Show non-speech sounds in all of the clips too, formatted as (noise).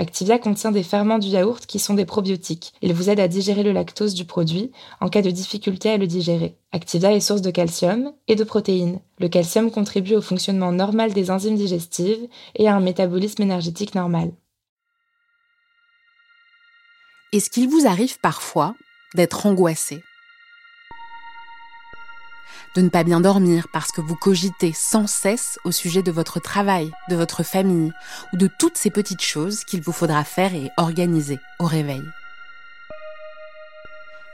Activia contient des ferments du yaourt qui sont des probiotiques. Ils vous aident à digérer le lactose du produit en cas de difficulté à le digérer. Activia est source de calcium et de protéines. Le calcium contribue au fonctionnement normal des enzymes digestives et à un métabolisme énergétique normal. Est-ce qu'il vous arrive parfois d'être angoissé? De ne pas bien dormir parce que vous cogitez sans cesse au sujet de votre travail, de votre famille ou de toutes ces petites choses qu'il vous faudra faire et organiser au réveil.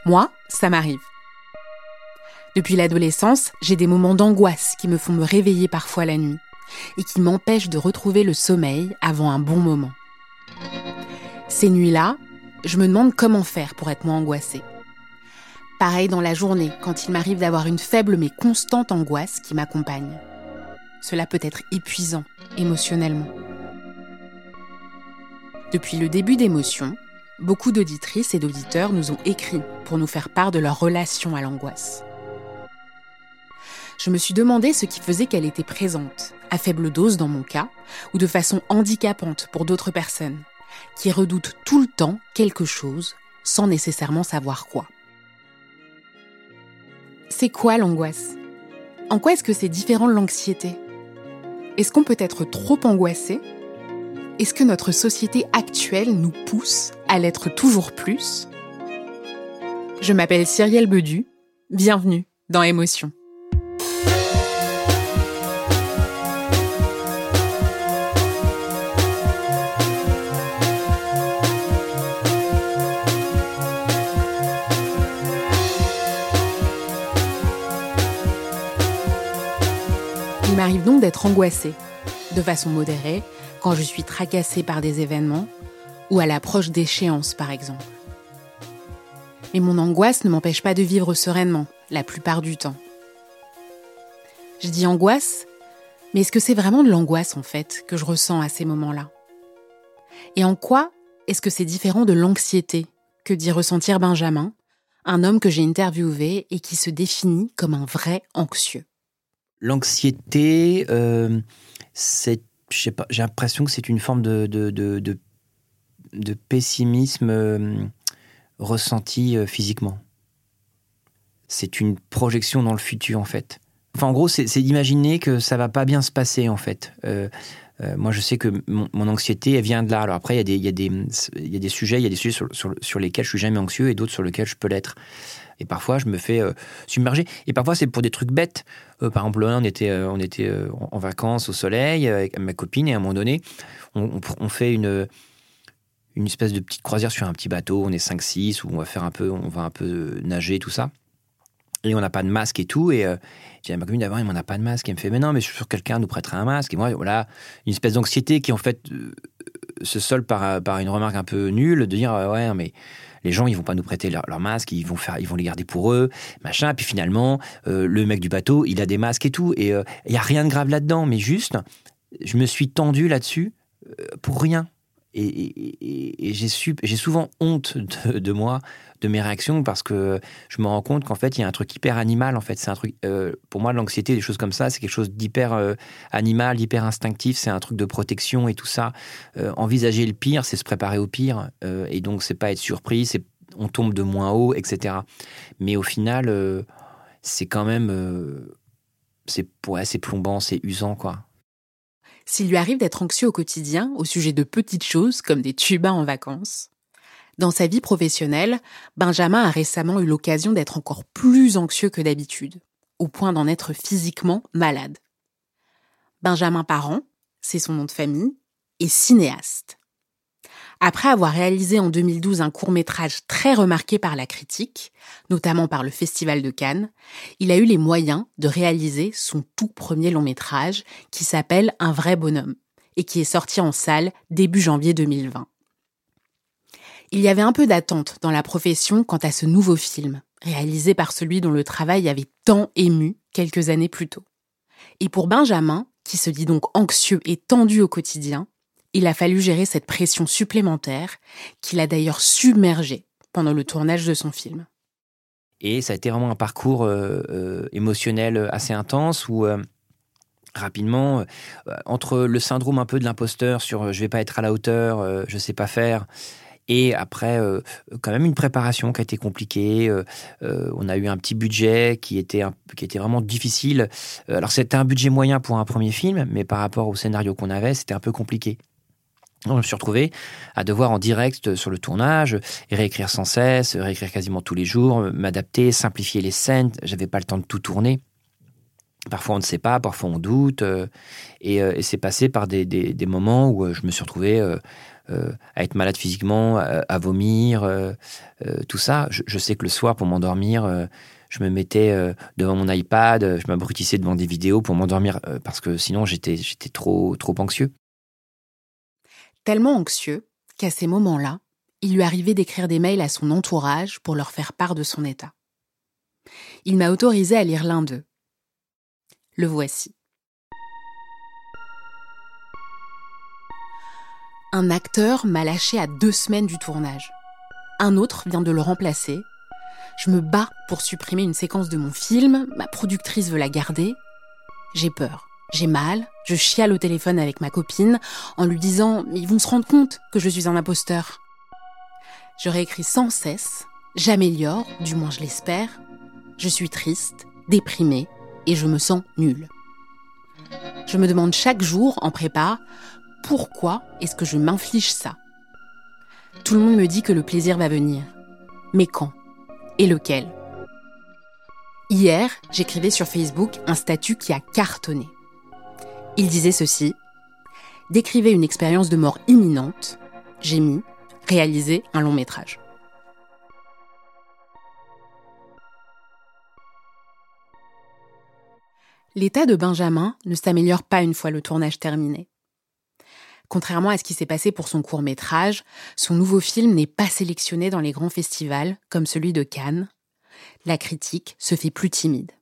Moi, ça m'arrive. Depuis l'adolescence, j'ai des moments d'angoisse qui me font me réveiller parfois la nuit et qui m'empêchent de retrouver le sommeil avant un bon moment. Ces nuits-là, je me demande comment faire pour être moins angoissée. Pareil dans la journée, quand il m'arrive d'avoir une faible mais constante angoisse qui m'accompagne. Cela peut être épuisant émotionnellement. Depuis le début d'émotion, beaucoup d'auditrices et d'auditeurs nous ont écrit pour nous faire part de leur relation à l'angoisse. Je me suis demandé ce qui faisait qu'elle était présente, à faible dose dans mon cas, ou de façon handicapante pour d'autres personnes, qui redoutent tout le temps quelque chose sans nécessairement savoir quoi. C'est quoi l'angoisse? En quoi est-ce que c'est différent de l'anxiété? Est-ce qu'on peut être trop angoissé? Est-ce que notre société actuelle nous pousse à l'être toujours plus? Je m'appelle Cyrielle Bedu. Bienvenue dans Émotion. Angoissée, de façon modérée, quand je suis tracassée par des événements ou à l'approche d'échéances par exemple. Mais mon angoisse ne m'empêche pas de vivre sereinement, la plupart du temps. Je dis angoisse, mais est-ce que c'est vraiment de l'angoisse en fait que je ressens à ces moments-là? Et en quoi est-ce que c'est différent de l'anxiété que dit ressentir Benjamin, un homme que j'ai interviewé et qui se définit comme un vrai anxieux? L'anxiété, euh, c'est, j'ai l'impression que c'est une forme de, de, pessimisme euh, ressenti euh, physiquement. C'est une projection dans le futur, en fait. Enfin, en gros, c'est d'imaginer que ça va pas bien se passer, en fait. moi, je sais que mon, anxiété, vient de là. Alors après, il y, a des, sujets, il y a des sujets sur, sur, sur lesquels je suis jamais anxieux et d'autres sur lesquels je peux l'être. Et parfois, je me fais euh, submerger. Et parfois, c'est pour des trucs bêtes. Euh, par exemple, on était, euh, on était en vacances au soleil avec ma copine et à un moment donné, on, fait une, une espèce de petite croisière sur un petit bateau. On est 5-6 où on va faire un peu, on va un peu nager, tout ça. Et on n'a pas de masque et tout. Et j'ai à ma copine d'avant, il m'en a pas de masque. Et elle me fait, mais non, mais je suis sûr que quelqu'un nous prêterait un masque. Et moi, voilà, une espèce d'anxiété qui, en fait, se solde par, par une remarque un peu nulle de dire, ouais, mais les gens, ils vont pas nous prêter leurs leur masques, ils vont les garder pour eux, machin. Puis finalement, euh, le mec du bateau, il a des masques et tout, et il y a rien de grave là-dedans, mais juste, je me suis tendu là-dessus pour rien. Et, j'ai souvent honte de, moi, de mes réactions, parce que je me rends compte qu'en fait, il y a un truc hyper animal. En fait, c'est un truc. Euh, pour moi, l'anxiété, des choses comme ça, c'est quelque chose d'hyper euh, animal, hyper instinctif. C'est un truc de protection et tout ça. Euh, envisager le pire, c'est se préparer au pire, et donc c'est pas être surpris. On tombe de moins haut, etc. Mais au final, c'est quand même, c'est ouais, plombant, c'est usant, quoi. S'il lui arrive d'être anxieux au quotidien au sujet de petites choses comme des tubas en vacances, dans sa vie professionnelle, Benjamin a récemment eu l'occasion d'être encore plus anxieux que d'habitude, au point d'en être physiquement malade. Benjamin Parent, c'est son nom de famille, est cinéaste. Après avoir réalisé en 2012 un court métrage très remarqué par la critique, notamment par le Festival de Cannes, il a eu les moyens de réaliser son tout premier long métrage qui s'appelle Un vrai bonhomme et qui est sorti en salle début janvier 2020. Il y avait un peu d'attente dans la profession quant à ce nouveau film, réalisé par celui dont le travail avait tant ému quelques années plus tôt. Et pour Benjamin, qui se dit donc anxieux et tendu au quotidien, il a fallu gérer cette pression supplémentaire qu'il a d'ailleurs submergé pendant le tournage de son film. Et ça a été vraiment un parcours euh, euh, émotionnel assez intense où euh, rapidement, entre le syndrome un peu de l'imposteur sur je vais pas être à la hauteur, je sais pas faire, et après, quand même une préparation qui a été compliquée. on a eu un petit budget qui était, qui était vraiment difficile. alors c'était un budget moyen pour un premier film, mais par rapport au scénario qu'on avait, c'était un peu compliqué. Je me suis retrouvé à devoir en direct sur le tournage, réécrire sans cesse, réécrire quasiment tous les jours, m'adapter, simplifier les scènes. J'avais pas le temps de tout tourner. Parfois on ne sait pas, parfois on doute. Euh, euh, et, c'est passé par des, moments où euh, je me suis retrouvé à être malade physiquement, à, vomir, tout ça. Je, sais que le soir, pour m'endormir, je me mettais devant mon iPad, je m'abrutissais devant des vidéos pour m'endormir parce que sinon j'étais trop, trop anxieux tellement anxieux qu'à ces moments-là, il lui arrivait d'écrire des mails à son entourage pour leur faire part de son état. Il m'a autorisé à lire l'un d'eux. Le voici. Un acteur m'a lâché à deux semaines du tournage. Un autre vient de le remplacer. Je me bats pour supprimer une séquence de mon film, ma productrice veut la garder. J'ai peur. J'ai mal, je chiale au téléphone avec ma copine en lui disant ils vont se rendre compte que je suis un imposteur. Je réécris sans cesse, j'améliore, du moins je l'espère. Je suis triste, déprimée et je me sens nulle. Je me demande chaque jour en prépa pourquoi est-ce que je m'inflige ça? Tout le monde me dit que le plaisir va venir. Mais quand? Et lequel? Hier, j'écrivais sur Facebook un statut qui a cartonné. Il disait ceci Décrivez une expérience de mort imminente. J'ai mis un long métrage. L'état de Benjamin ne s'améliore pas une fois le tournage terminé. Contrairement à ce qui s'est passé pour son court métrage, son nouveau film n'est pas sélectionné dans les grands festivals comme celui de Cannes. La critique se fait plus timide.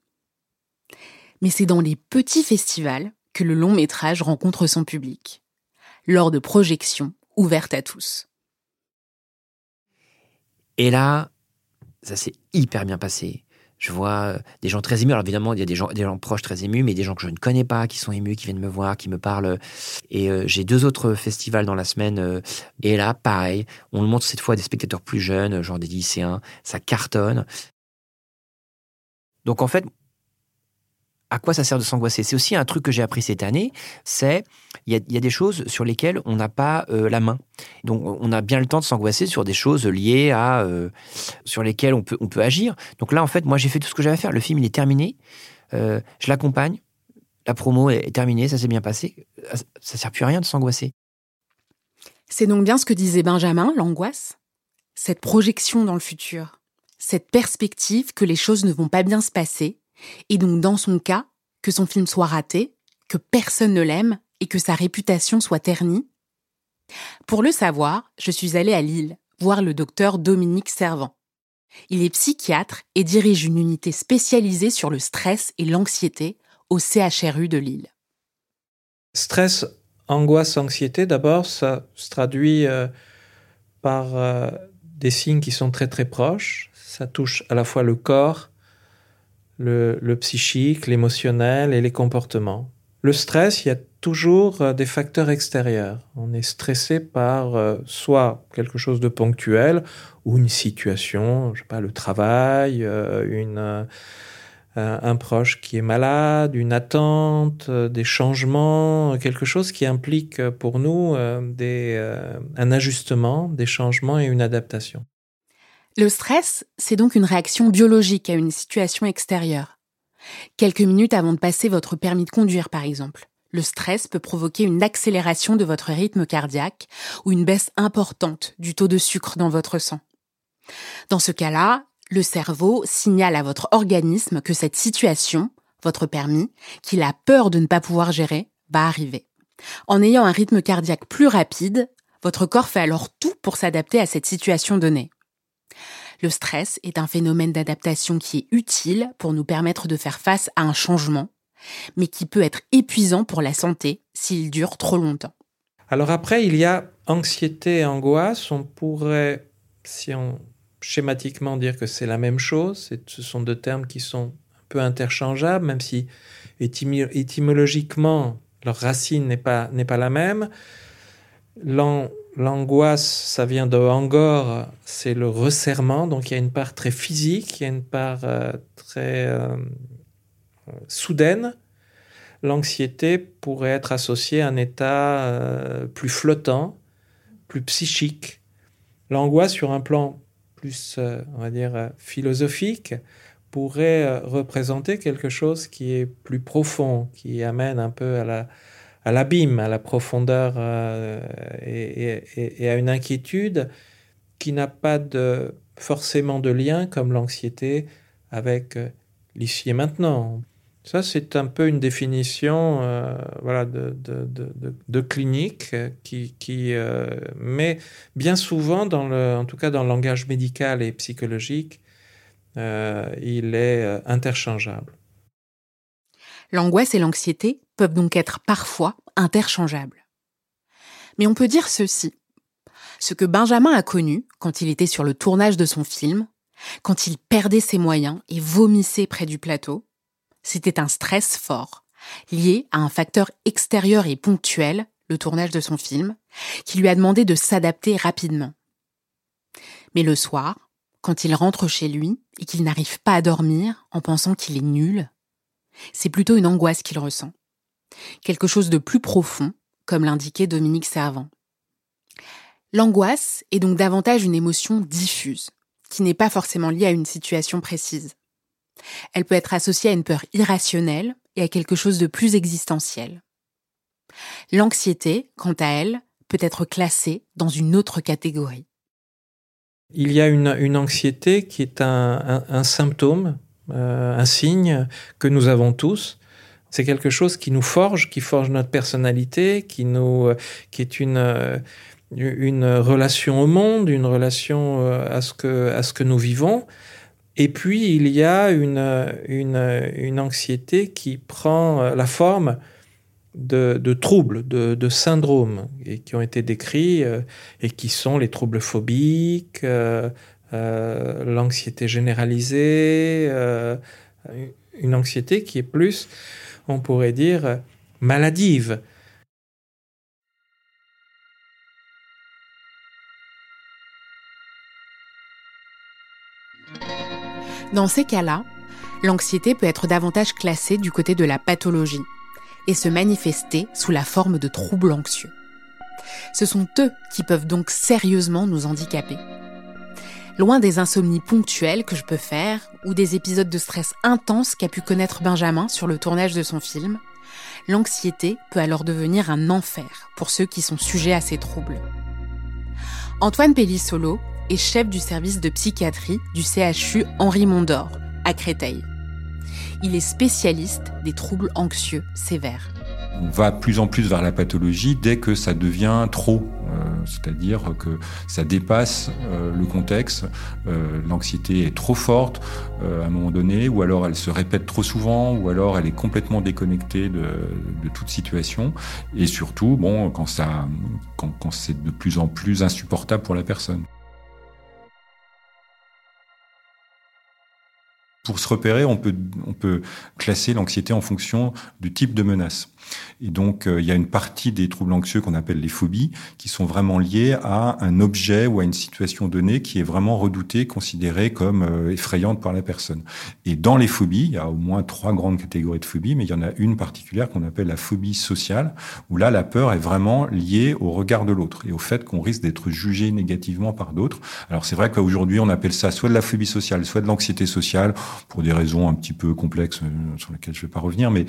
Mais c'est dans les petits festivals que le long métrage rencontre son public, lors de projections ouvertes à tous. Et là, ça s'est hyper bien passé. Je vois euh, des gens très émus. Alors évidemment, il y a des gens, des gens proches très émus, mais des gens que je ne connais pas, qui sont émus, qui viennent me voir, qui me parlent. Et euh, j'ai deux autres festivals dans la semaine. Euh, et là, pareil, on le montre cette fois à des spectateurs plus jeunes, genre des lycéens. Ça cartonne. Donc en fait, à quoi ça sert de s'angoisser C'est aussi un truc que j'ai appris cette année, c'est il y, a, des choses sur lesquelles on n'a pas euh, la main. Donc on a bien le temps de s'angoisser sur des choses liées à euh, sur lesquelles on peut on peut agir. Donc là en fait moi j'ai fait tout ce que j'avais à faire. Le film il est terminé, euh, je l'accompagne, la promo est terminée, ça s'est bien passé. Ça sert plus à rien de s'angoisser. C'est donc bien ce que disait Benjamin, l'angoisse, cette projection dans le futur, cette perspective que les choses ne vont pas bien se passer et donc dans son cas, que son film soit raté, que personne ne l'aime et que sa réputation soit ternie Pour le savoir, je suis allée à Lille, voir le docteur Dominique Servant. Il est psychiatre et dirige une unité spécialisée sur le stress et l'anxiété au CHRU de Lille. Stress, angoisse, anxiété, d'abord, ça se traduit euh, par euh, des signes qui sont très très proches. Ça touche à la fois le corps, le, psychique, l'émotionnel et les comportements. Le stress, il y a toujours euh, des facteurs extérieurs. On est stressé par euh, soit quelque chose de ponctuel ou une situation, je sais pas, le travail, euh, une, un proche qui est malade, une attente, des changements, quelque chose qui implique pour nous un ajustement, des changements et une adaptation. Le stress, c'est donc une réaction biologique à une situation extérieure. Quelques minutes avant de passer votre permis de conduire, par exemple le stress peut provoquer une accélération de votre rythme cardiaque ou une baisse importante du taux de sucre dans votre sang. Dans ce cas-là, le cerveau signale à votre organisme que cette situation, votre permis, qu'il a peur de ne pas pouvoir gérer, va arriver. En ayant un rythme cardiaque plus rapide, votre corps fait alors tout pour s'adapter à cette situation donnée. Le stress est un phénomène d'adaptation qui est utile pour nous permettre de faire face à un changement mais qui peut être épuisant pour la santé s'il dure trop longtemps. Alors après, il y a anxiété et angoisse. On pourrait, si on schématiquement dire que c'est la même chose, ce sont deux termes qui sont un peu interchangeables, même si étymologiquement leur racine n'est pas, pas la même. L'angoisse, ça vient de angor, c'est le resserrement, donc il y a une part très physique, il y a une part euh, très euh, soudaine, l'anxiété pourrait être associée à un état euh, plus flottant, plus psychique. L'angoisse sur un plan plus, on va dire, philosophique, pourrait représenter quelque chose qui est plus profond, qui amène un peu à la, à l'abîme, à la profondeur et, à une inquiétude qui n'a pas forcément de lien comme l'anxiété avec l'ici et maintenant. Ça, c'est un peu une définition euh, voilà, de, clinique qui, qui euh, mais bien souvent, en tout cas dans le langage médical et psychologique, euh, il est interchangeable. L'angoisse et l'anxiété peuvent donc être parfois interchangeables. Mais on peut dire ceci. Ce que Benjamin a connu quand il était sur le tournage de son film, quand il perdait ses moyens et vomissait près du plateau, c'était un stress fort, lié à un facteur extérieur et ponctuel, le tournage de son film, qui lui a demandé de s'adapter rapidement. Mais le soir, quand il rentre chez lui et qu'il n'arrive pas à dormir en pensant qu'il est nul, c'est plutôt une angoisse qu'il ressent. Quelque chose de plus profond, comme l'indiquait Dominique Servant. L'angoisse est donc davantage une émotion diffuse, qui n'est pas forcément liée à une situation précise. Elle peut être associée à une peur irrationnelle et à quelque chose de plus existentiel. L'anxiété, quant à elle, peut être classée dans une autre catégorie. Il y a une, anxiété qui est un, symptôme, euh, un signe que nous avons tous. C'est quelque chose qui nous forge, qui forge notre personnalité, qui nous, qui est une, une relation au monde, une relation euh, à ce que, à ce que nous vivons. Et puis, il y a une, une, une anxiété qui prend euh, la forme de, troubles, de, syndromes, et qui ont été décrits, euh, et qui sont les troubles phobiques, euh, euh l'anxiété généralisée, euh, une anxiété qui est plus, on pourrait dire, maladive. Dans ces cas-là, l'anxiété peut être davantage classée du côté de la pathologie et se manifester sous la forme de troubles anxieux. Ce sont eux qui peuvent donc sérieusement nous handicaper. Loin des insomnies ponctuelles que je peux faire ou des épisodes de stress intenses qu'a pu connaître Benjamin sur le tournage de son film, l'anxiété peut alors devenir un enfer pour ceux qui sont sujets à ces troubles. Antoine Pellissolo est chef du service de psychiatrie du CHU Henri Mondor à Créteil. Il est spécialiste des troubles anxieux sévères. On va plus en plus vers la pathologie dès que ça devient trop. Euh, c'est-à-dire que ça dépasse le contexte. L'anxiété est trop forte à un moment donné, ou alors elle se répète trop souvent, ou alors elle est complètement déconnectée de, de toute situation. Et surtout, bon, quand ça, quand, quand c'est de plus en plus insupportable pour la personne. Pour se repérer, on peut, on peut classer l'anxiété en fonction du type de menace. Et donc, euh, il y a une partie des troubles anxieux qu'on appelle les phobies, qui sont vraiment liées à un objet ou à une situation donnée qui est vraiment redoutée, considérée comme euh, effrayante par la personne. Et dans les phobies, il y a au moins trois grandes catégories de phobies, mais il y en a une particulière qu'on appelle la phobie sociale, où là, la peur est vraiment liée au regard de l'autre et au fait qu'on risque d'être jugé négativement par d'autres. Alors, c'est vrai qu'aujourd'hui, on appelle ça soit de la phobie sociale, soit de l'anxiété sociale, pour des raisons un petit peu complexes euh, sur lesquelles je ne vais pas revenir, mais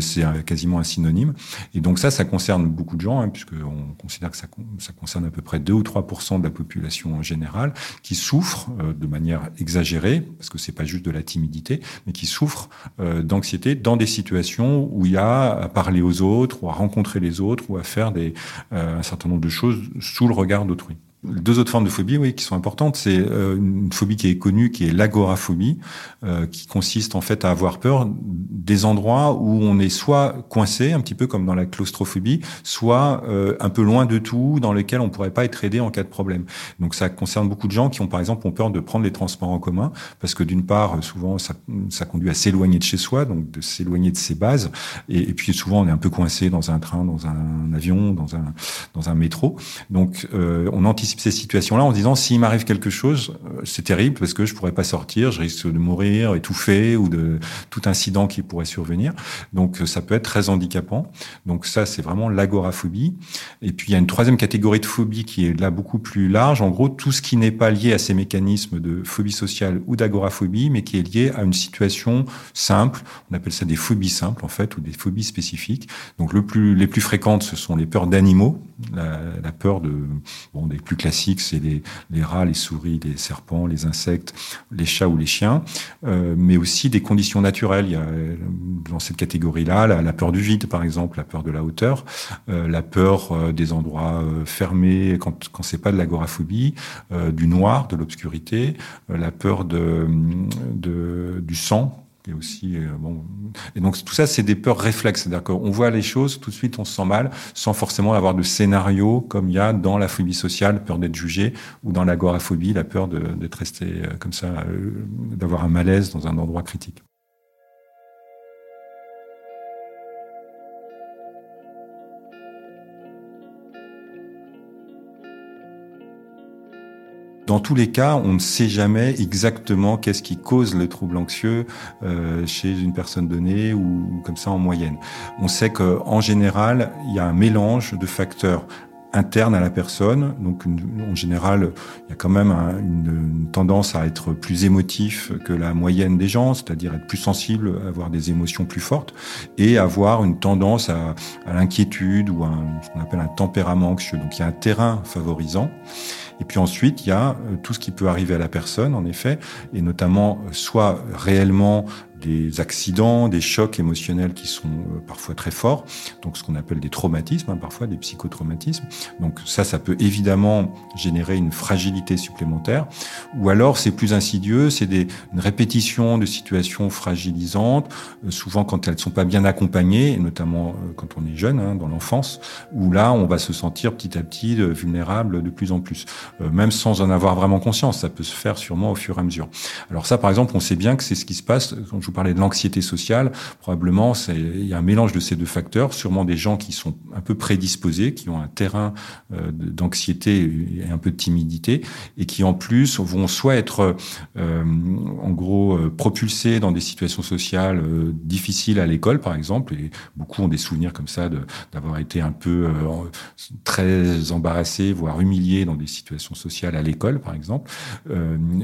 c'est quasiment synonyme. Et donc ça, ça concerne beaucoup de gens, hein, puisqu'on considère que ça, concerne à peu près 2 ou 3 de la population en général, qui souffrent euh, de manière exagérée, parce que c'est pas juste de la timidité, mais qui souffrent euh, d'anxiété dans des situations où il y a à parler aux autres, ou à rencontrer les autres, ou à faire euh, un certain nombre de choses sous le regard d'autrui. Deux autres formes de phobie, oui, qui sont importantes, c'est euh, une phobie qui est connue, qui est l'agoraphobie, euh, qui consiste en fait à avoir peur des endroits où on est soit coincé, un petit peu comme dans la claustrophobie, soit euh, un peu loin de tout, dans lesquels on pourrait pas être aidé en cas de problème. Donc ça concerne beaucoup de gens qui ont par exemple ont peur de prendre les transports en commun, parce que d'une part, souvent ça, ça conduit à s'éloigner de chez soi, donc de s'éloigner de ses bases, et, et, puis souvent on est un peu coincé dans un train, dans un avion, dans un dans un métro. Donc on anticipe ces situations-là en disant s'il m'arrive quelque chose, euh, c'est terrible parce que je pourrais pas sortir, je risque de mourir, étouffé ou de tout incident qui pourrait survenir. Donc ça peut être très handicapant. Donc ça c'est vraiment l'agoraphobie. Et puis il y a une troisième catégorie de phobie qui est là beaucoup plus large. En gros tout ce qui n'est pas lié à ces mécanismes de phobie sociale ou d'agoraphobie, mais qui est lié à une situation simple. On appelle ça des phobies simples en fait ou des phobies spécifiques. Donc le plus les plus fréquentes ce sont les peurs d'animaux, la, peur de bon des plus classiques, c'est les, rats, les souris, les serpents, les insectes, les chats ou les chiens, euh, mais aussi des conditions naturelles. Il y a dans cette catégorie-là la, peur du vide, par exemple, la peur de la hauteur, euh, la peur euh, des endroits euh, fermés quand, quand c'est pas de l'agoraphobie, euh, du noir, de l'obscurité, euh, la peur de, du sang, et aussi euh, bon et donc tout ça c'est des peurs réflexes. C'est-à-dire qu'on voit les choses tout de suite on se sent mal sans forcément avoir de scénario comme il y a dans la phobie sociale peur d'être jugé ou dans l'agoraphobie la peur d'être resté euh, comme ça euh, d'avoir un malaise dans un endroit critique Dans tous les cas, on ne sait jamais exactement qu'est-ce qui cause le trouble anxieux euh, chez une personne donnée ou comme ça en moyenne. On sait qu'en général, il y a un mélange de facteurs interne à la personne. Donc, en général, il y a quand même un, une, tendance à être plus émotif que la moyenne des gens, c'est-à-dire être plus sensible, avoir des émotions plus fortes, et avoir une tendance à, l'inquiétude ou à ce qu'on appelle un tempérament anxieux. Donc, il y a un terrain favorisant. Et puis ensuite, il y a tout ce qui peut arriver à la personne, en effet, et notamment soit réellement des accidents, des chocs émotionnels qui sont parfois très forts, donc ce qu'on appelle des traumatismes, hein, parfois des psychotraumatismes. Donc ça, ça peut évidemment générer une fragilité supplémentaire. Ou alors, c'est plus insidieux, c'est des, une répétition de situations fragilisantes, euh, souvent quand elles ne sont pas bien accompagnées, et notamment euh, quand on est jeune, hein, dans l'enfance, où là, on va se sentir petit à petit euh, vulnérable de plus en plus, euh, même sans en avoir vraiment conscience. Ça peut se faire sûrement au fur et à mesure. Alors ça, par exemple, on sait bien que c'est ce qui se passe quand je vous parlais de l'anxiété sociale, probablement il y a un mélange de ces deux facteurs, sûrement des gens qui sont un peu prédisposés, qui ont un terrain euh, d'anxiété et un peu de timidité, et qui en plus vont soit être euh, en gros euh, propulsés dans des situations sociales euh, difficiles à l'école, par exemple, et beaucoup ont des souvenirs comme ça d'avoir été un peu très embarrassés, voire humiliés dans des situations sociales à l'école, par exemple,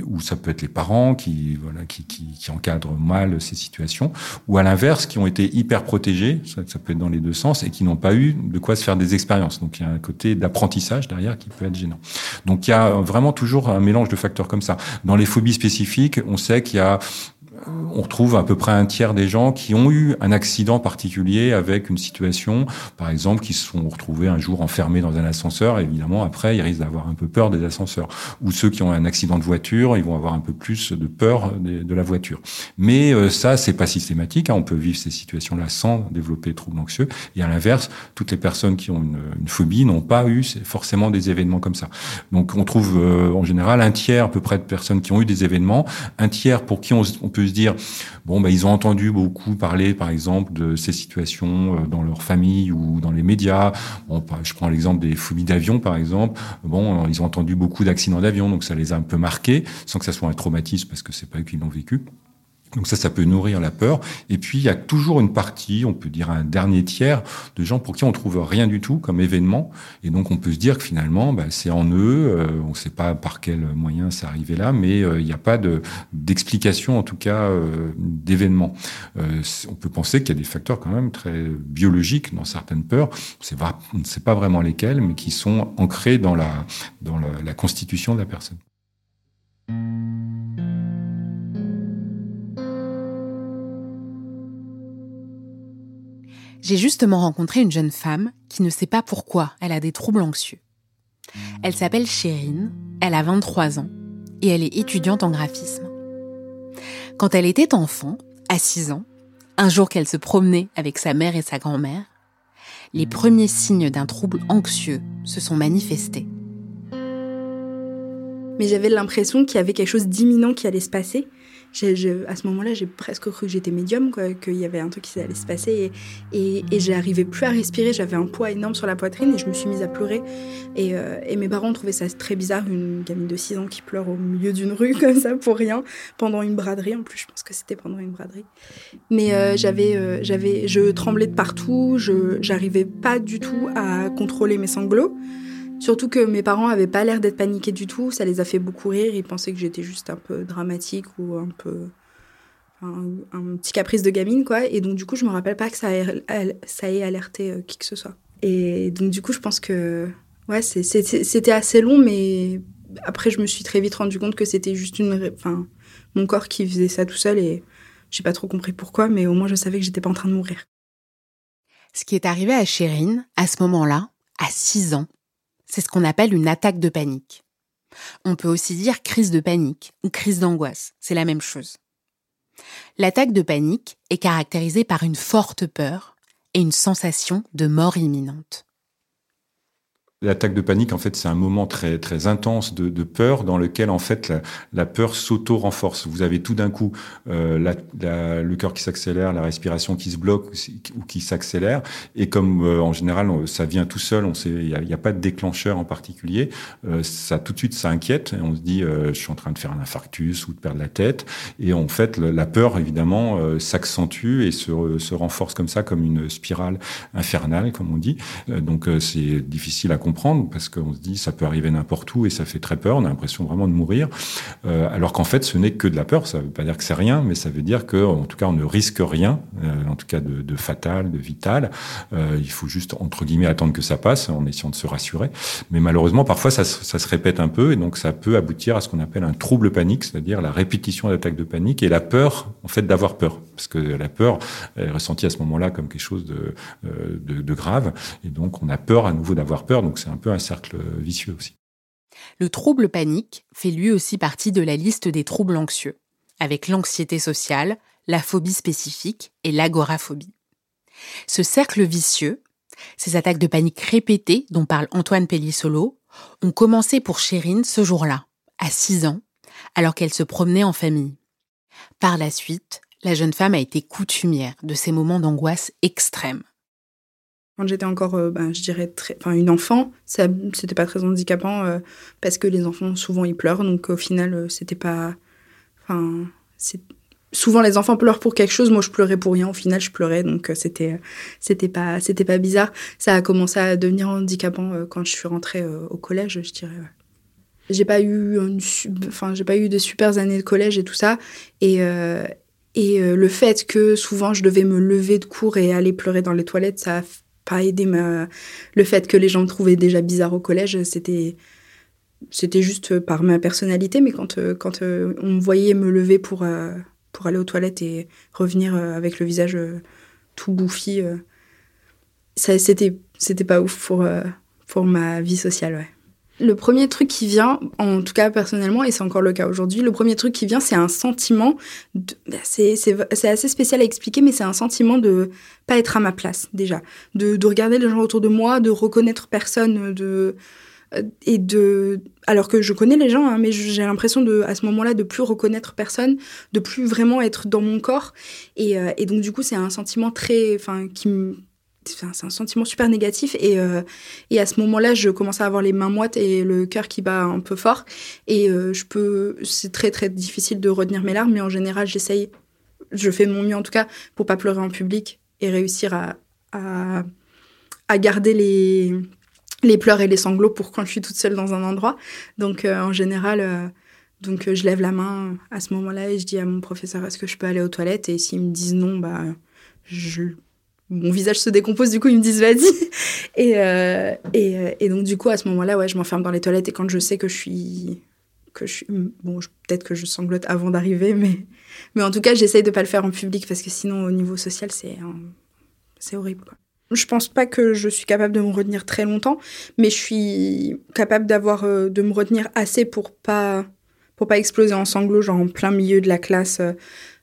ou ça peut être les parents qui voilà qui encadrent mal ces situations, ou à l'inverse, qui ont été hyper protégés, ça, ça, peut être dans les deux sens, et qui n'ont pas eu de quoi se faire des expériences. Donc il y a un côté d'apprentissage derrière qui peut être gênant. Donc il y a vraiment toujours un mélange de facteurs comme ça. Dans les phobies spécifiques, on sait qu'il y a on retrouve à peu près un tiers des gens qui ont eu un accident particulier avec une situation, par exemple, qui se sont retrouvés un jour enfermés dans un ascenseur. Évidemment, après, ils risquent d'avoir un peu peur des ascenseurs. Ou ceux qui ont un accident de voiture, ils vont avoir un peu plus de peur de, la voiture. Mais euh, ça, c'est pas systématique. Hein. On peut vivre ces situations-là sans développer de troubles anxieux. Et à l'inverse, toutes les personnes qui ont une, phobie n'ont pas eu forcément des événements comme ça. Donc, on trouve euh, en général un tiers à peu près de personnes qui ont eu des événements, un tiers pour qui on peut se dire bon, ben, ils ont entendu beaucoup parler, par exemple, de ces situations euh, dans leur famille ou dans les médias. Bon, je prends l'exemple des phobies d'avion, par exemple. Bon, ils ont entendu beaucoup d'accidents d'avion, donc ça les a un peu marqués, sans que ça soit un traumatisme, parce que c'est pas eux qui l'ont vécu. Donc ça, ça peut nourrir la peur. Et puis, il y a toujours une partie, on peut dire un dernier tiers, de gens pour qui on trouve rien du tout comme événement. Et donc, on peut se dire que finalement, bah, c'est en eux. Euh, on ne sait pas par quel moyen c'est arrivé là, mais euh, il n'y a pas d'explication, en tout cas, euh, d'événement. on peut penser qu'il y a des facteurs quand même très biologiques dans certaines peurs. on ne sait pas vraiment lesquels, mais qui sont ancrés dans la, dans la constitution de la personne. J'ai justement rencontré une jeune femme qui ne sait pas pourquoi elle a des troubles anxieux. Elle s'appelle Chérine, elle a 23 ans et elle est étudiante en graphisme. Quand elle était enfant, à 6 ans, un jour qu'elle se promenait avec sa mère et sa grand-mère, les premiers signes d'un trouble anxieux se sont manifestés. Mais j'avais l'impression qu'il y avait quelque chose d'imminent qui allait se passer à ce moment-là, j'ai presque cru que j'étais médium, qu'il y avait un truc qui allait se passer. Et, et, j'arrivais plus à respirer. J'avais un poids énorme sur la poitrine et je me suis mise à pleurer. Et, euh, et mes parents trouvaient ça très bizarre, une gamine de 6 ans qui pleure au milieu d'une rue (laughs) comme ça pour rien, pendant une braderie. En plus, je pense que c'était pendant une braderie. Mais euh, j'avais, euh, je tremblais de partout. Je, j'arrivais pas du tout à contrôler mes sanglots. Surtout que mes parents avaient pas l'air d'être paniqués du tout, ça les a fait beaucoup rire, ils pensaient que j'étais juste un peu dramatique ou un peu un, petit caprice de gamine quoi et donc du coup je me rappelle pas que ça ait, alerté euh, qui que ce soit. Et donc du coup je pense que ouais c'était assez long mais après je me suis très vite rendu compte que c'était juste une enfin mon corps qui faisait ça tout seul et j'ai pas trop compris pourquoi mais au moins je savais que j'étais pas en train de mourir. Ce qui est arrivé à Chérine à ce moment-là, à 6 ans, c'est ce qu'on appelle une attaque de panique. On peut aussi dire crise de panique ou crise d'angoisse, c'est la même chose. L'attaque de panique est caractérisée par une forte peur et une sensation de mort imminente. L'attaque de panique, en fait, c'est un moment très très intense de, de, peur dans lequel, en fait, la, peur s'auto-renforce. Vous avez tout d'un coup euh, la, la, le cœur qui s'accélère, la respiration qui se bloque ou qui s'accélère. Et comme euh, en général, ça vient tout seul, on il n'y a, pas de déclencheur en particulier. Euh, ça tout de suite, ça inquiète. Et on se dit, euh, je suis en train de faire un infarctus ou de perdre la tête. Et en fait, la peur, évidemment, euh, s'accentue et se, se renforce comme ça, comme une spirale infernale, comme on dit. donc, c'est difficile à comprendre parce qu'on se dit ça peut arriver n'importe où et ça fait très peur. On a l'impression vraiment de mourir, euh, alors qu'en fait ce n'est que de la peur. Ça veut pas dire que c'est rien, mais ça veut dire que en tout cas on ne risque rien, euh, en tout cas de, fatal, de vital. Euh, il faut juste entre guillemets attendre que ça passe en essayant de se rassurer. Mais malheureusement parfois ça, se répète un peu et donc ça peut aboutir à ce qu'on appelle un trouble panique, c'est-à-dire la répétition d'attaques de panique et la peur en fait d'avoir peur, parce que la peur est ressentie à ce moment-là comme quelque chose de, grave et donc on a peur à nouveau d'avoir peur. C'est un peu un cercle vicieux aussi. Le trouble panique fait lui aussi partie de la liste des troubles anxieux, avec l'anxiété sociale, la phobie spécifique et l'agoraphobie. Ce cercle vicieux, ces attaques de panique répétées dont parle Antoine Pellissolo, ont commencé pour Chérine ce jour-là, à 6 ans, alors qu'elle se promenait en famille. Par la suite, la jeune femme a été coutumière de ces moments d'angoisse extrême. Quand j'étais encore, ben, je dirais, enfin, une enfant, ça, c'était pas très handicapant euh, parce que les enfants, souvent, ils pleurent. Donc, au final, euh, c'était pas. Enfin. Souvent, les enfants pleurent pour quelque chose. Moi, je pleurais pour rien. Au final, je pleurais. Donc, c'était, c'était pas, c'était pas bizarre. Ça a commencé à devenir handicapant quand je suis rentrée au collège, je dirais. J'ai pas eu enfin, j'ai pas eu de super années de collège et tout ça. Et, et le fait que souvent je devais me lever de cours et aller pleurer dans les toilettes, ça a pas ma... le fait que les gens me trouvaient déjà bizarre au collège. C'était c'était juste par ma personnalité, mais quand, quand on me voyait me lever pour, pour aller aux toilettes et revenir avec le visage tout bouffi. c'était, c'était pas ouf pour, pour ma vie sociale, ouais. Le premier truc qui vient, en tout cas personnellement, et c'est encore le cas aujourd'hui, le premier truc qui vient, c'est un sentiment, bah, c'est, assez spécial à expliquer, mais c'est un sentiment de pas être à ma place déjà, de, de regarder les gens autour de moi, de reconnaître personne, de et de alors que je connais les gens, hein, mais j'ai l'impression de à ce moment-là de plus reconnaître personne, de plus vraiment être dans mon corps, et, euh, donc du coup c'est un sentiment très, enfin qui c'est un sentiment super négatif et, euh, et à ce moment-là je commence à avoir les mains moites et le cœur qui bat un peu fort. Et euh, je peux c'est très très difficile de retenir mes larmes mais en général j'essaye je fais mon mieux en tout cas pour pas pleurer en public et réussir à, à, à garder les les pleurs et les sanglots pour quand je suis toute seule dans un endroit. Donc euh, en général donc je lève la main à ce moment-là et je dis à mon professeur est-ce que je peux aller aux toilettes? Et s'ils me disent non bah je mon visage se décompose, du coup, ils me disent vas-y. (laughs) Et, euh, euh, et, donc, du coup, à ce moment-là, ouais, je m'enferme dans les toilettes et quand je sais que je suis. Que je suis bon, peut-être que je sanglote avant d'arriver, mais, mais en tout cas, j'essaye de pas le faire en public parce que sinon, au niveau social, c'est horrible. Quoi. Je pense pas que je suis capable de me retenir très longtemps, mais je suis capable d'avoir euh, de me retenir assez pour pas pour pas exploser en sanglots, genre en plein milieu de la classe.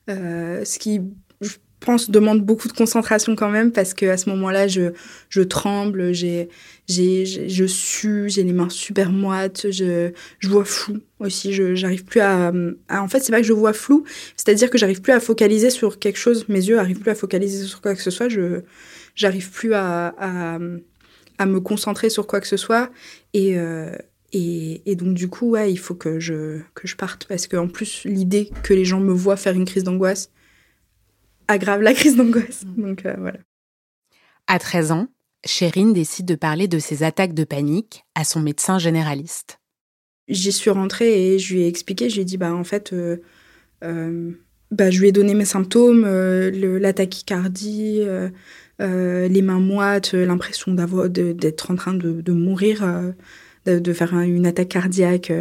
Ce qui pense, demande beaucoup de concentration quand même parce que à ce moment-là, je, je tremble, j'ai, j'ai, je sue, j'ai les mains super moites, je, je vois flou aussi. Je, j'arrive plus à, en fait, c'est pas que je vois flou, c'est-à-dire que j'arrive plus à focaliser sur quelque chose. Mes yeux arrivent plus à focaliser sur quoi que ce soit. Je, j'arrive plus à, à, à me concentrer sur quoi que ce soit et euh, et, et, donc du coup, ouais, il faut que je, que je parte parce qu'en plus, l'idée que les gens me voient faire une crise d'angoisse, aggrave la crise d'angoisse. Mm. Donc euh, voilà. À 13 ans, Chérine décide de parler de ses attaques de panique à son médecin généraliste. J'y suis rentrée et je lui ai expliqué, je lui ai dit, bah en fait, euh, euh, bah, je lui ai donné mes symptômes, la tachycardie, les mains moites, l'impression d'avoir, d'être en train de, de mourir, de, de, faire une attaque cardiaque,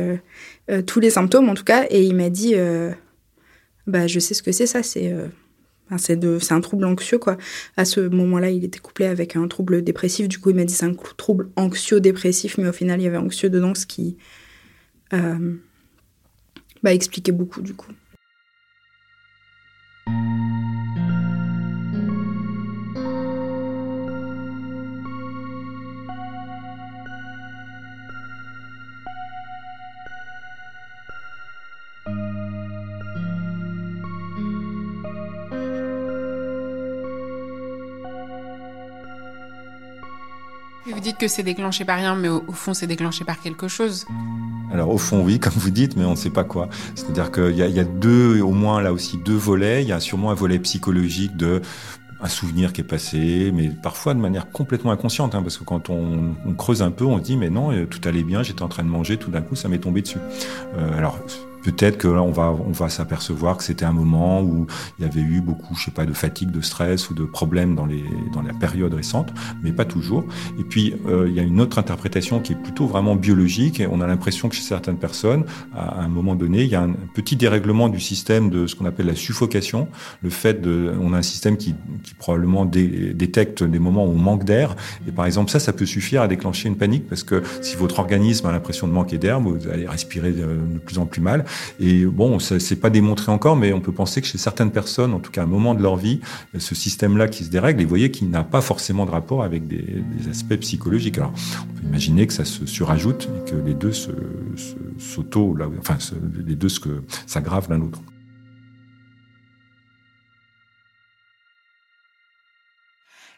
tous les symptômes en tout cas. Et il m'a dit, bah je sais ce que c'est ça, c'est c'est un trouble anxieux, quoi. À ce moment-là, il était couplé avec un trouble dépressif. Du coup, il m'a dit c'est un trouble anxio-dépressif, mais au final, il y avait anxieux dedans, ce qui euh, bah, expliquait beaucoup, du coup. Dites que c'est déclenché par rien, mais au, fond, c'est déclenché par quelque chose. Alors au fond, oui, (laughs) comme vous dites, mais on ne sait pas quoi. C'est-à-dire qu'il y, a deux, au moins là aussi, deux volets. Il y a sûrement un volet psychologique de un souvenir qui est passé, mais parfois de manière complètement inconsciente, hein, parce que quand on, on, creuse un peu, on se dit mais non, euh, tout allait bien, j'étais en train de manger, tout d'un coup ça m'est tombé dessus. Euh, alors peut-être que là, on va, on va s'apercevoir que c'était un moment où il y avait eu beaucoup, je sais pas, de fatigue, de stress ou de problèmes dans les, dans la période récente, mais pas toujours. Et puis, euh, il y a une autre interprétation qui est plutôt vraiment biologique et on a l'impression que chez certaines personnes, à un moment donné, il y a un petit dérèglement du système de ce qu'on appelle la suffocation. Le fait de, on a un système qui, qui probablement détecte des moments où on manque d'air. Et par exemple, ça, ça peut suffire à déclencher une panique parce que si votre organisme a l'impression de manquer d'air, vous allez respirer de plus en plus mal. Et bon, c'est pas démontré encore, mais on peut penser que chez certaines personnes, en tout cas à un moment de leur vie, ce système-là qui se dérègle, et vous voyez qu'il n'a pas forcément de rapport avec des, aspects psychologiques. Alors, on peut imaginer que ça se surajoute et que les deux se, s'auto, enfin, les deux s'aggravent l'un l'autre.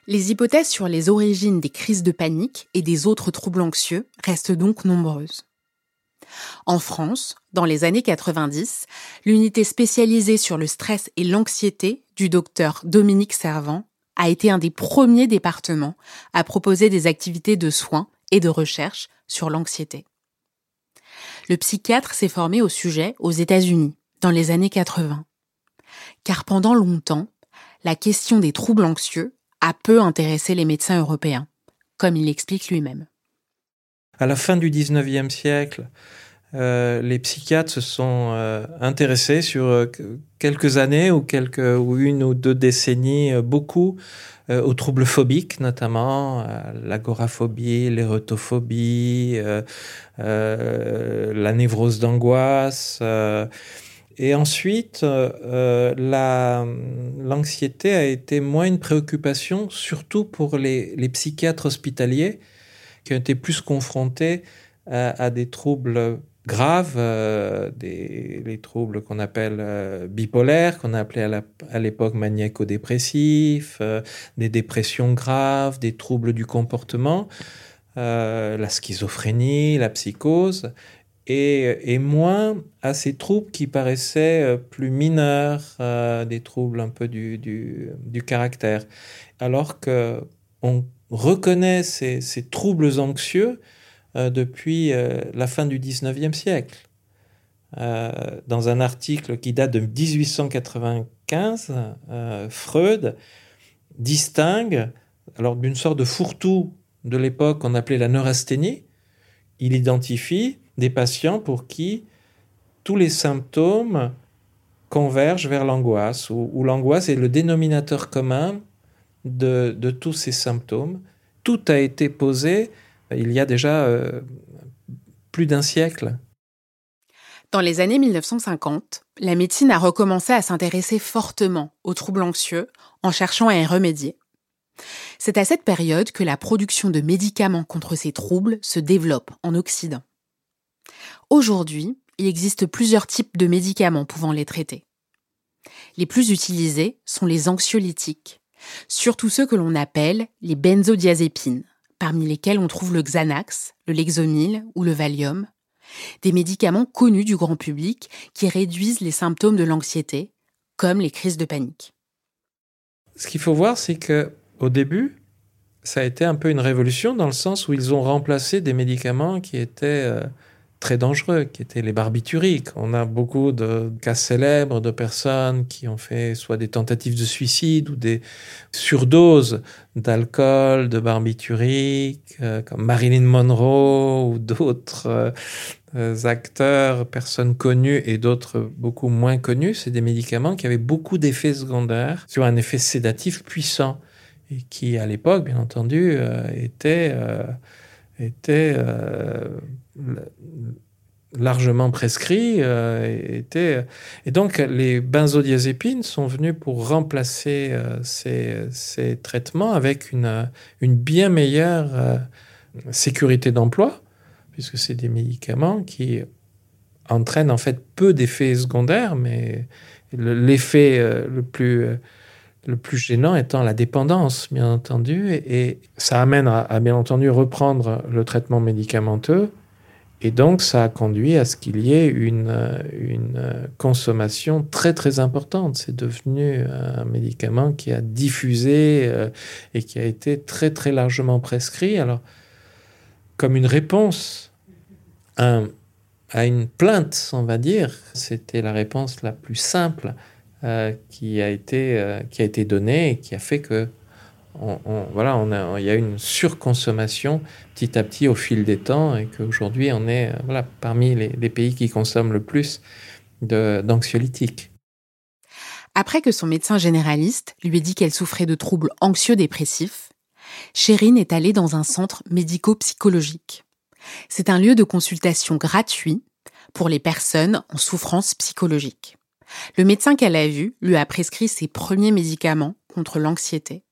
Les hypothèses sur les origines des crises de panique et des autres troubles anxieux restent donc nombreuses. En France, dans les années 90, l'unité spécialisée sur le stress et l'anxiété du docteur Dominique Servant a été un des premiers départements à proposer des activités de soins et de recherche sur l'anxiété. Le psychiatre s'est formé au sujet aux États-Unis dans les années 80. Car pendant longtemps, la question des troubles anxieux a peu intéressé les médecins européens, comme il l'explique lui-même. À la fin du 19e siècle, les psychiatres se sont intéressés sur quelques années ou quelques ou une ou deux décennies beaucoup aux troubles phobiques, notamment l'agoraphobie, l'érotophobie, la névrose d'angoisse. Et ensuite, euh, l'anxiété a été moins une préoccupation, surtout pour les, les, psychiatres hospitaliers, qui ont été plus confrontés à, à des troubles graves, euh, des, les troubles qu'on appelle euh, bipolaires, qu'on a appelé à l'époque maniaco-dépressifs, euh, des dépressions graves, des troubles du comportement, la schizophrénie, la psychose et, moins à ces troubles qui paraissaient plus mineurs, des troubles un peu du, du, du caractère. Alors que on reconnaît ces, ces troubles anxieux depuis la fin du 19e siècle. dans un article qui date de 1895, Freud distingue, alors d'une sorte de fourre-tout de l'époque qu'on appelait la neurasthénie, il identifie des patients pour qui tous les symptômes convergent vers l'angoisse, où, l'angoisse est le dénominateur commun de, tous ces symptômes. Tout a été posé il y a déjà euh, plus d'un siècle. Dans les années 1950, la médecine a recommencé à s'intéresser fortement aux troubles anxieux en cherchant à y remédier. C'est à cette période que la production de médicaments contre ces troubles se développe en Occident. Aujourd'hui, il existe plusieurs types de médicaments pouvant les traiter. Les plus utilisés sont les anxiolytiques, surtout ceux que l'on appelle les benzodiazépines, parmi lesquels on trouve le Xanax, le Lexomil ou le Valium, des médicaments connus du grand public qui réduisent les symptômes de l'anxiété, comme les crises de panique. Ce qu'il faut voir, c'est que au début, ça a été un peu une révolution dans le sens où ils ont remplacé des médicaments qui étaient euh, très dangereux, qui étaient les barbituriques. On a beaucoup de cas célèbres de personnes qui ont fait soit des tentatives de suicide ou des surdoses d'alcool, de barbituriques, euh, comme Marilyn Monroe ou d'autres euh, acteurs, personnes connues et d'autres beaucoup moins connus. C'est des médicaments qui avaient beaucoup d'effets secondaires, sur un effet sédatif puissant et qui, à l'époque, bien entendu, euh, étaient largement prescrit. Euh, était, et donc, les benzodiazépines sont venus pour remplacer euh, ces, traitements avec une, une bien meilleure euh, sécurité d'emploi, puisque c'est des médicaments qui entraînent en fait peu d'effets secondaires, mais l'effet le plus le plus gênant étant la dépendance, bien entendu, et, ça amène à, bien entendu reprendre le traitement médicamenteux et donc, ça a conduit à ce qu'il y ait une, consommation très très importante. C'est devenu un médicament qui a diffusé euh, et qui a été très très largement prescrit. Alors, comme une réponse à, une plainte, on va dire, c'était la réponse la plus simple euh, qui, a été, euh, qui a été donnée et qui a fait que voilà, il y a une surconsommation petit à petit au fil des temps et qu'aujourd'hui on est voilà, parmi les, pays qui consomment le plus d'anxiolytiques. Après que son médecin généraliste lui ait dit qu'elle souffrait de troubles anxieux-dépressifs, Chérine est allée dans un centre médico-psychologique. C'est un lieu de consultation gratuit pour les personnes en souffrance psychologique. Le médecin qu'elle a vu lui a prescrit ses premiers médicaments contre l'anxiété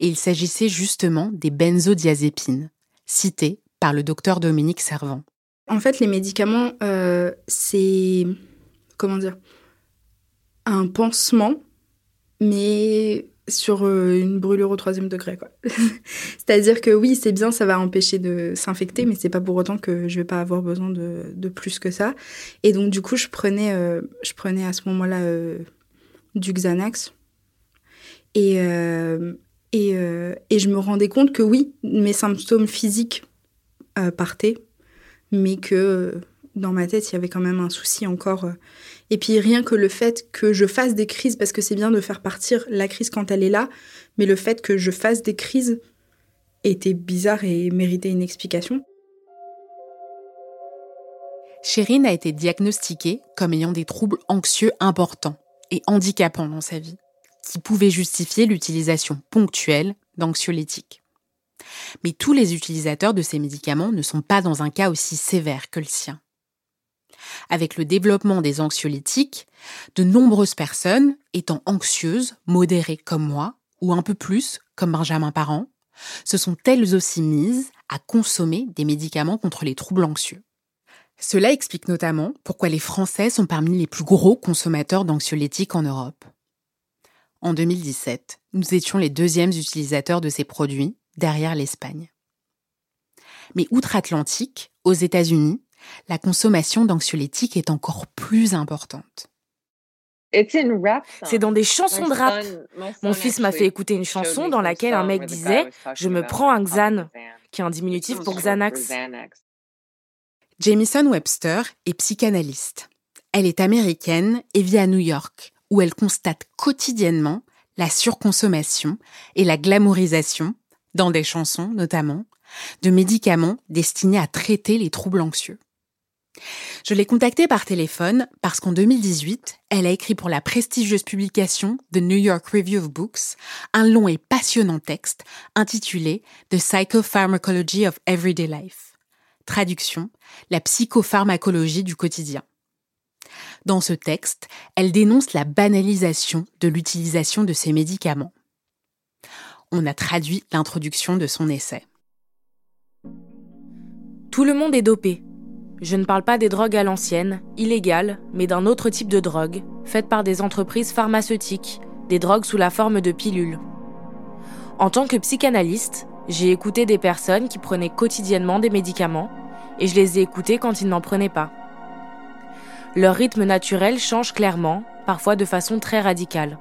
et il s'agissait justement des benzodiazépines, cités par le docteur Dominique Servant. En fait, les médicaments, euh, c'est comment dire un pansement, mais sur euh, une brûlure au troisième degré. (laughs) C'est-à-dire que oui, c'est bien, ça va empêcher de s'infecter, mais c'est pas pour autant que je vais pas avoir besoin de, plus que ça. Et donc du coup, je prenais, euh, je prenais à ce moment-là du Xanax. Et, et, je me rendais compte que oui, mes symptômes physiques euh, partaient, mais que euh, dans ma tête, il y avait quand même un souci encore. Et puis rien que le fait que je fasse des crises, parce que c'est bien de faire partir la crise quand elle est là, mais le fait que je fasse des crises était bizarre et méritait une explication. Chérine a été diagnostiquée comme ayant des troubles anxieux importants et handicapants dans sa vie, qui pouvaient justifier l'utilisation ponctuelle d'anxiolytiques. Mais tous les utilisateurs de ces médicaments ne sont pas dans un cas aussi sévère que le sien. Avec le développement des anxiolytiques, de nombreuses personnes, étant anxieuses, modérées comme moi, ou un peu plus, comme Benjamin Parent, se sont elles aussi mises à consommer des médicaments contre les troubles anxieux. Cela explique notamment pourquoi les Français sont parmi les plus gros consommateurs d'anxiolytiques en Europe. En 2017, nous étions les deuxièmes utilisateurs de ces produits, derrière l'Espagne. Mais outre-Atlantique, aux États-Unis, la consommation d'anxiolytiques est encore plus importante. C'est dans des chansons de rap. Mon fils m'a fait écouter une chanson dans laquelle un mec disait Je me prends un Xan, qui est un diminutif pour Xanax. Jamison Webster est psychanalyste. Elle est américaine et vit à New York, où elle constate quotidiennement la surconsommation et la glamourisation, dans des chansons notamment, de médicaments destinés à traiter les troubles anxieux. Je l'ai contactée par téléphone parce qu'en 2018, elle a écrit pour la prestigieuse publication The New York Review of Books un long et passionnant texte intitulé The Psychopharmacology of Everyday Life. Traduction, la psychopharmacologie du quotidien. Dans ce texte, elle dénonce la banalisation de l'utilisation de ces médicaments. On a traduit l'introduction de son essai. Tout le monde est dopé, je ne parle pas des drogues à l'ancienne, illégales, mais d'un autre type de drogue, faite par des entreprises pharmaceutiques, des drogues sous la forme de pilules. En tant que psychanalyste, j'ai écouté des personnes qui prenaient quotidiennement des médicaments, et je les ai écoutées quand ils n'en prenaient pas. Leur rythme naturel change clairement, parfois de façon très radicale.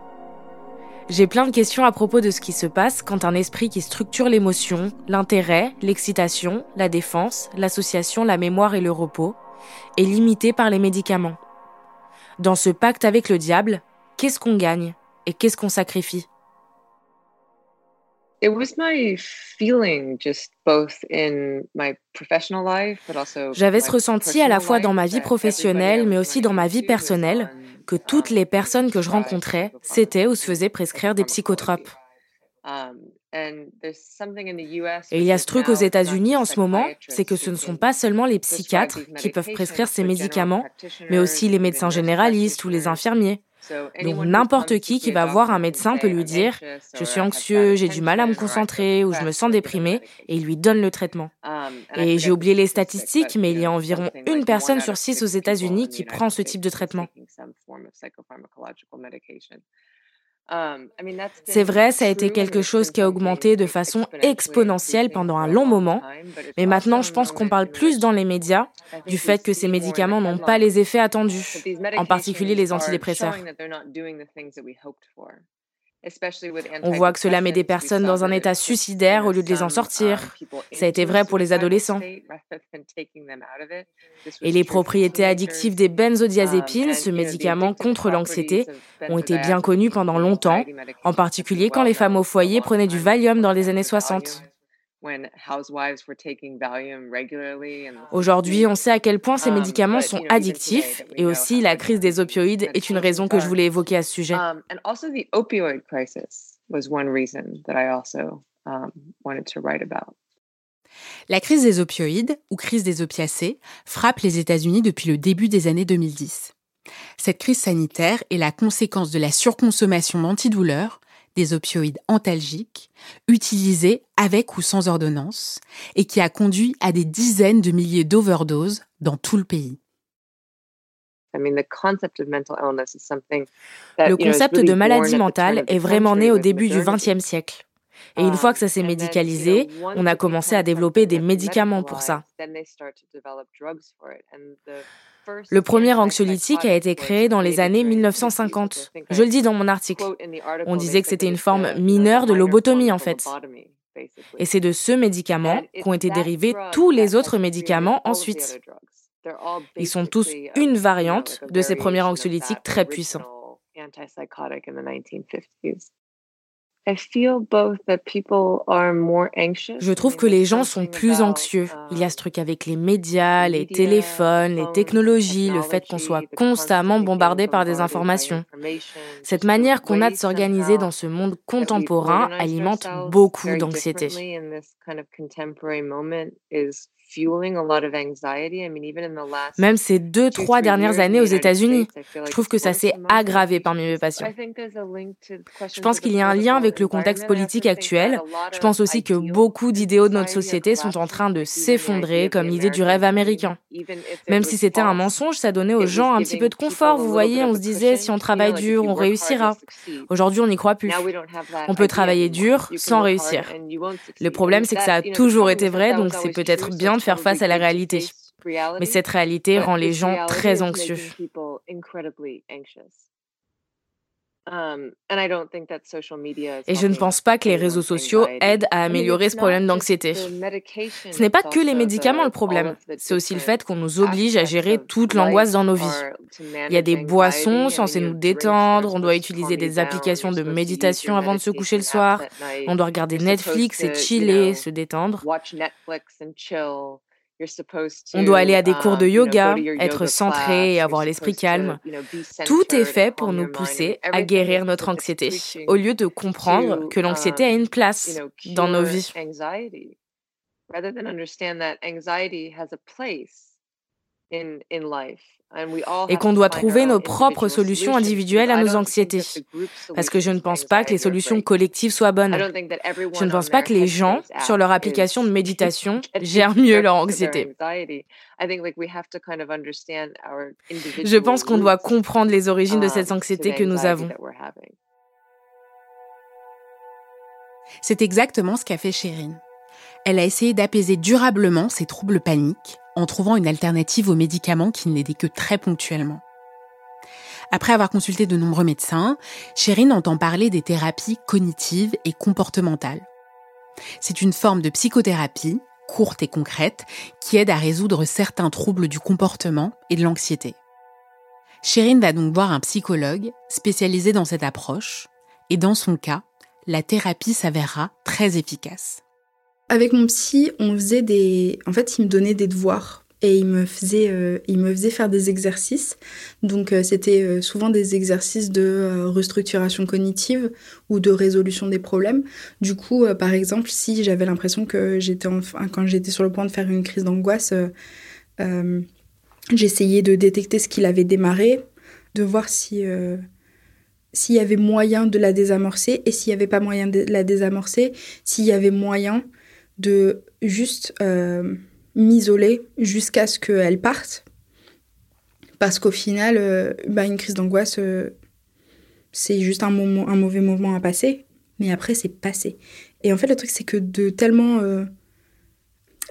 J'ai plein de questions à propos de ce qui se passe quand un esprit qui structure l'émotion, l'intérêt, l'excitation, la défense, l'association, la mémoire et le repos est limité par les médicaments. Dans ce pacte avec le diable, qu'est-ce qu'on gagne et qu'est-ce qu'on sacrifie? J'avais ce ressenti à la fois dans ma vie professionnelle, mais aussi dans ma vie personnelle, que toutes les personnes que je rencontrais s'étaient ou se faisaient prescrire des psychotropes. Et il y a ce truc aux États-Unis en ce moment, c'est que ce ne sont pas seulement les psychiatres qui peuvent prescrire ces médicaments, mais aussi les médecins généralistes ou les infirmiers. Donc n'importe qui qui va voir un médecin peut lui dire ⁇ je suis anxieux, j'ai du mal à me concentrer ou je me sens déprimé ⁇ et il lui donne le traitement. Et j'ai oublié les statistiques, mais il y a environ une personne sur six aux États-Unis qui prend ce type de traitement. Um, C'est vrai, ça a été quelque chose qui a augmenté de façon exponentielle pendant un long moment, mais maintenant je pense qu'on parle plus dans les médias du fait que ces médicaments n'ont pas les effets attendus, en particulier les antidépresseurs. On voit que cela met des personnes dans un état suicidaire au lieu de les en sortir. Ça a été vrai pour les adolescents. Et les propriétés addictives des benzodiazépines, ce médicament contre l'anxiété, ont été bien connues pendant longtemps, en particulier quand les femmes au foyer prenaient du Valium dans les années 60. Aujourd'hui, on sait à quel point ces um, médicaments sont addictifs et aussi la crise des opioïdes est une raison que je voulais évoquer à ce sujet. La crise des opioïdes, ou crise des opiacés, frappe les États-Unis depuis le début des années 2010. Cette crise sanitaire est la conséquence de la surconsommation d'antidouleurs, des opioïdes antalgiques, utilisés avec ou sans ordonnance, et qui a conduit à des dizaines de milliers d'overdoses dans tout le pays. Le concept de maladie mentale est vraiment né au début du XXe siècle. Et une fois que ça s'est médicalisé, on a commencé à développer des médicaments pour ça. Le premier anxiolytique a été créé dans les années 1950. Je le dis dans mon article. On disait que c'était une forme mineure de lobotomie en fait. Et c'est de ce médicament qu'ont été dérivés tous les autres médicaments ensuite. Ils sont tous une variante de ces premiers anxiolytiques très puissants. Je trouve que les gens sont plus anxieux. Il y a ce truc avec les médias, les téléphones, les technologies, le fait qu'on soit constamment bombardé par des informations. Cette manière qu'on a de s'organiser dans ce monde contemporain alimente beaucoup d'anxiété. Même ces deux, trois dernières années aux États-Unis, je trouve que ça s'est aggravé parmi mes patients. Je pense qu'il y a un lien avec le contexte politique actuel. Je pense aussi que beaucoup d'idéaux de notre société sont en train de s'effondrer, comme l'idée du rêve américain. Même si c'était un mensonge, ça donnait aux gens un petit peu de confort. Vous voyez, on se disait, si on travaille dur, on réussira. Aujourd'hui, on n'y croit plus. On peut travailler dur sans réussir. Le problème, c'est que ça a toujours été vrai, donc c'est peut-être bien faire face à la réalité. Mais cette réalité rend les gens très anxieux. Um, Et je ne pense pas que les réseaux sociaux aident à améliorer ce problème d'anxiété. Ce n'est pas que les médicaments le problème, c'est aussi le fait qu'on nous oblige à gérer toute l'angoisse dans nos vies. Il y a des boissons censées nous détendre, on doit utiliser des applications de méditation avant de se coucher le soir, on doit regarder Netflix et chiller, se détendre. On doit aller à des cours de um, yoga, être centré et avoir l'esprit calme. Tout est fait pour nous pousser à guérir notre anxiété, au lieu de comprendre que l'anxiété a une um, place dans nos vies et qu'on doit trouver nos propres solutions individuelles à nos anxiétés. Parce que je ne pense pas que les solutions collectives soient bonnes. Je ne pense pas que les gens, sur leur application de (laughs) méditation, (laughs) gèrent mieux leur anxiété. Je pense qu'on doit comprendre les origines de cette um, anxiété que nous avons. C'est exactement ce qu'a fait Chérine. Elle a essayé d'apaiser durablement ses troubles paniques en trouvant une alternative aux médicaments qui ne l'aidaient que très ponctuellement. Après avoir consulté de nombreux médecins, Chérine entend parler des thérapies cognitives et comportementales. C'est une forme de psychothérapie, courte et concrète, qui aide à résoudre certains troubles du comportement et de l'anxiété. Chérine va donc voir un psychologue spécialisé dans cette approche, et dans son cas, la thérapie s'avérera très efficace. Avec mon psy, on faisait des. En fait, il me donnait des devoirs et il me faisait, euh, il me faisait faire des exercices. Donc, euh, c'était euh, souvent des exercices de restructuration cognitive ou de résolution des problèmes. Du coup, par exemple, si j'avais l'impression que j'étais, quand j'étais sur le point de faire une crise d'angoisse, j'essayais de détecter ce qu'il avait démarré, de voir si s'il y avait moyen de la désamorcer et s'il n'y avait pas moyen de la désamorcer, s'il y avait moyen de juste euh, m'isoler jusqu'à ce qu'elle parte. Parce qu'au final, euh, bah, une crise d'angoisse, euh, c'est juste un, moment, un mauvais moment à passer, mais après, c'est passé. Et en fait, le truc, c'est que de tellement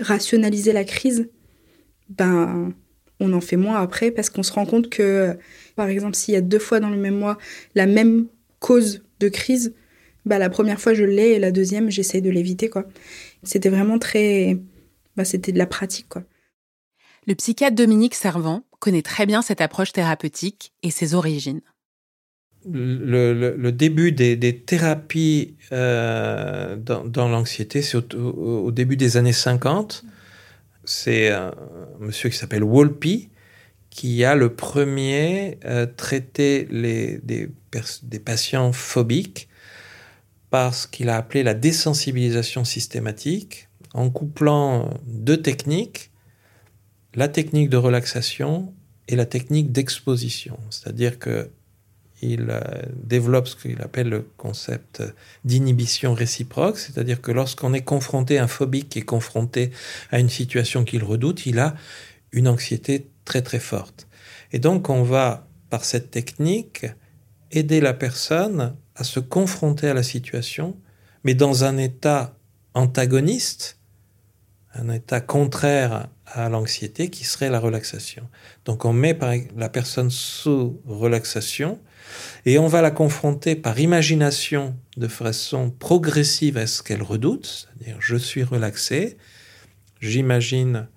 rationaliser la crise, ben, on en fait moins après parce qu'on se rend compte que, par exemple, s'il y a deux fois dans le même mois la même cause de crise, bah, la première fois je l'ai et la deuxième j'essaie de l'éviter quoi. C'était vraiment très, bah, c'était de la pratique quoi. Le psychiatre Dominique Servant connaît très bien cette approche thérapeutique et ses origines. Le, début des, thérapies euh, dans, l'anxiété, c'est au, début des années 50. C'est un monsieur qui s'appelle Wolpe qui a le premier euh, traité les, des, des patients phobiques par ce qu'il a appelé la désensibilisation systématique, en couplant deux techniques, la technique de relaxation et la technique d'exposition. C'est-à-dire que il euh, développe ce qu'il appelle le concept d'inhibition réciproque, c'est-à-dire que lorsqu'on est confronté, un phobique qui est confronté à une situation qu'il redoute, il a une anxiété très très forte. Et donc on va, par cette technique, aider la personne à se confronter à la situation, mais dans un état antagoniste, un état contraire à l'anxiété qui serait la relaxation. Donc on met la personne sous relaxation et on va la confronter par imagination de façon progressive à ce qu'elle redoute, c'est-à-dire je suis relaxé, j'imagine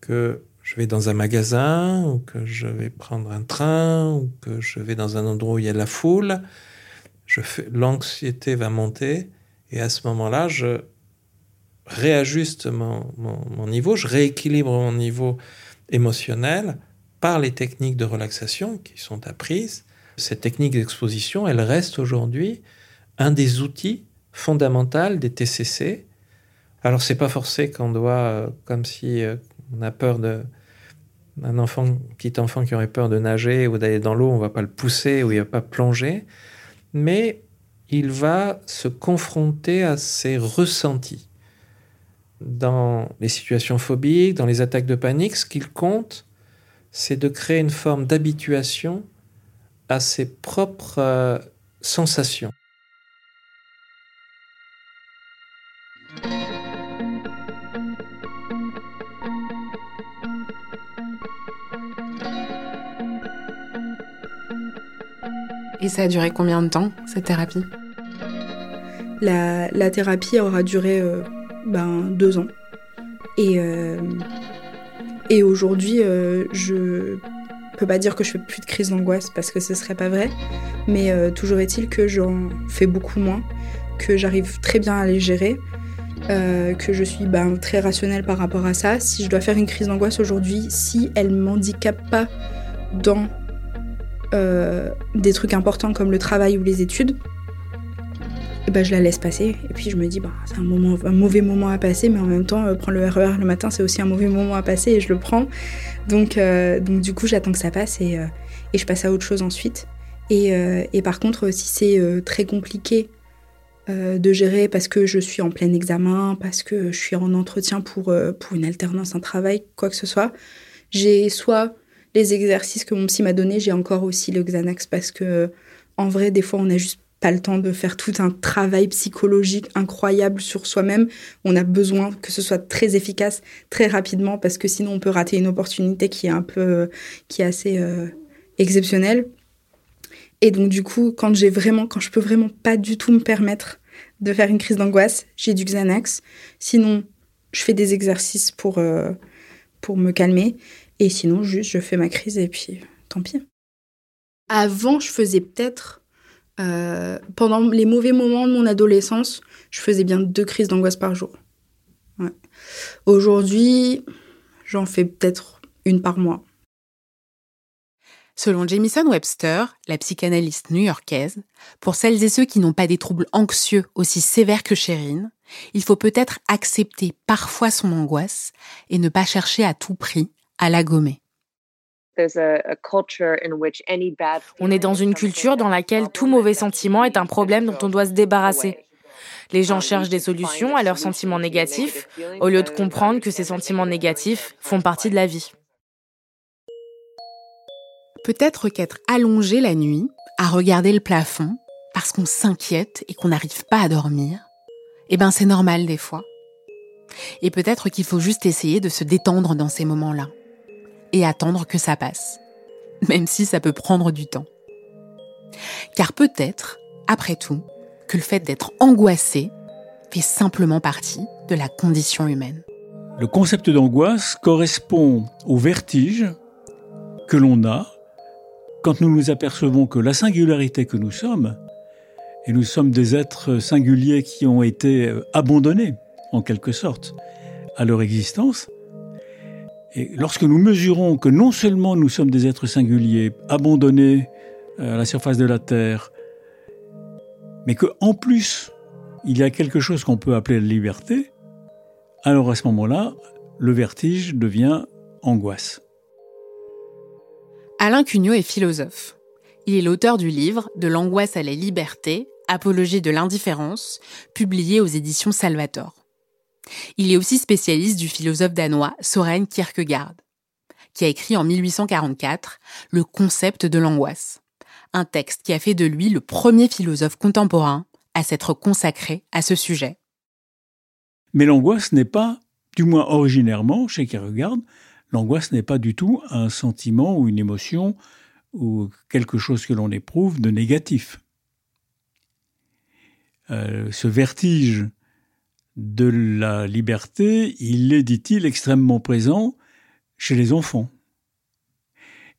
que je vais dans un magasin ou que je vais prendre un train ou que je vais dans un endroit où il y a de la foule je fais, l'anxiété va monter et à ce moment-là, je réajuste mon, mon, niveau, je rééquilibre mon niveau émotionnel par les techniques de relaxation qui sont apprises. Cette technique d'exposition, elle reste aujourd'hui un des outils fondamentaux des TCC. Alors c'est pas forcé qu'on doit, euh, comme si euh, on a peur de un enfant, petit enfant qui aurait peur de nager ou d'aller dans l'eau, on va pas le pousser ou il va pas plonger, mais il va se confronter à ses ressentis. Dans les situations phobiques, dans les attaques de panique, ce qu'il compte, c'est de créer une forme d'habituation à ses propres euh, sensations. Et ça a duré combien de temps, cette thérapie? La, thérapie aura duré euh, ben, deux ans. Et, euh, et aujourd'hui, euh, je peux pas dire que je fais plus de crise d'angoisse parce que ce serait pas vrai. Mais toujours est-il que j'en fais beaucoup moins, que j'arrive très bien à les gérer. que je suis ben, très rationnelle par rapport à ça. Si je dois faire une crise d'angoisse aujourd'hui, si elle m'handicape pas dans euh, des trucs importants comme le travail ou les études, et ben je la laisse passer. Et puis je me dis, bah, c'est un mauvais moment à passer, mais en même temps, euh, prendre le RER e le matin, c'est aussi un mauvais moment à passer et je le prends. Donc, euh, donc du coup, j'attends que ça passe et, et, je passe à autre chose ensuite. Et, et par contre, si c'est très compliqué de gérer parce que je suis en plein examen, parce que je suis en entretien pour, pour une alternance, un travail, quoi que ce soit, j'ai soit les exercices que mon psy m'a donné, j'ai encore aussi le Xanax parce que en vrai, des fois, on n'a juste pas le temps de faire tout un travail psychologique incroyable sur soi-même. On a besoin que ce soit très efficace, très rapidement, parce que sinon on peut rater une opportunité qui est un peu, qui est assez euh, exceptionnelle. Et donc du coup, quand j'ai vraiment, quand je peux vraiment pas du tout me permettre de faire une crise d'angoisse, j'ai du Xanax. Sinon, je fais des exercices pour euh, pour me calmer. Et sinon, juste, je fais ma crise et puis tant pis. Avant, je faisais peut-être, euh, pendant les mauvais moments de mon adolescence, je faisais bien deux crises d'angoisse par jour. Aujourd'hui, j'en fais peut-être une par mois. Selon Jamison Webster, la psychanalyste new-yorkaise, pour celles et ceux qui n'ont pas des troubles anxieux aussi sévères que Chérine, il faut peut-être accepter parfois son angoisse et ne pas chercher à tout prix à la gommer. On est dans une culture dans laquelle tout mauvais sentiment est un problème dont on doit se débarrasser. Les gens cherchent des solutions à leurs sentiments négatifs au lieu de comprendre que ces sentiments négatifs font partie de la vie. Peut-être qu'être allongé la nuit, à regarder le plafond, parce qu'on s'inquiète et qu'on n'arrive pas à dormir, eh ben c'est normal des fois. Et peut-être qu'il faut juste essayer de se détendre dans ces moments-là et attendre que ça passe, même si ça peut prendre du temps. Car peut-être, après tout, que le fait d'être angoissé fait simplement partie de la condition humaine. Le concept d'angoisse correspond au vertige que l'on a quand nous nous apercevons que la singularité que nous sommes, et nous sommes des êtres singuliers qui ont été abandonnés, en quelque sorte, à leur existence, et lorsque nous mesurons que non seulement nous sommes des êtres singuliers, abandonnés euh, à la surface de la Terre, mais qu'en plus, il y a quelque chose qu'on peut appeler la liberté, alors à ce moment-là, le vertige devient angoisse. Alain Cugnot est philosophe. Il est l'auteur du livre De l'angoisse à la liberté, apologie de l'indifférence, publié aux éditions Salvator. Il est aussi spécialiste du philosophe danois Soren Kierkegaard, qui a écrit en 1844 Le concept de l'angoisse, un texte qui a fait de lui le premier philosophe contemporain à s'être consacré à ce sujet. Mais l'angoisse n'est pas, du moins originairement, chez Kierkegaard, l'angoisse n'est pas du tout un sentiment ou une émotion ou quelque chose que l'on éprouve de négatif. Euh, ce vertige de la liberté, il est, dit-il, extrêmement présent chez les enfants.